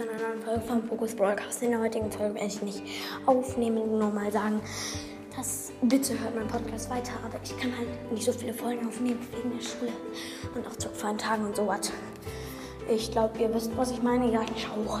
zu einer neuen Folge vom Focus Broadcast. In der heutigen Folge werde ich nicht aufnehmen, nur mal sagen, dass bitte hört meinen Podcast weiter, aber ich kann halt nicht so viele Folgen aufnehmen wegen der Schule und auch zu freien Tagen und sowas. Ich glaube, ihr wisst, was ich meine. Ja, ciao.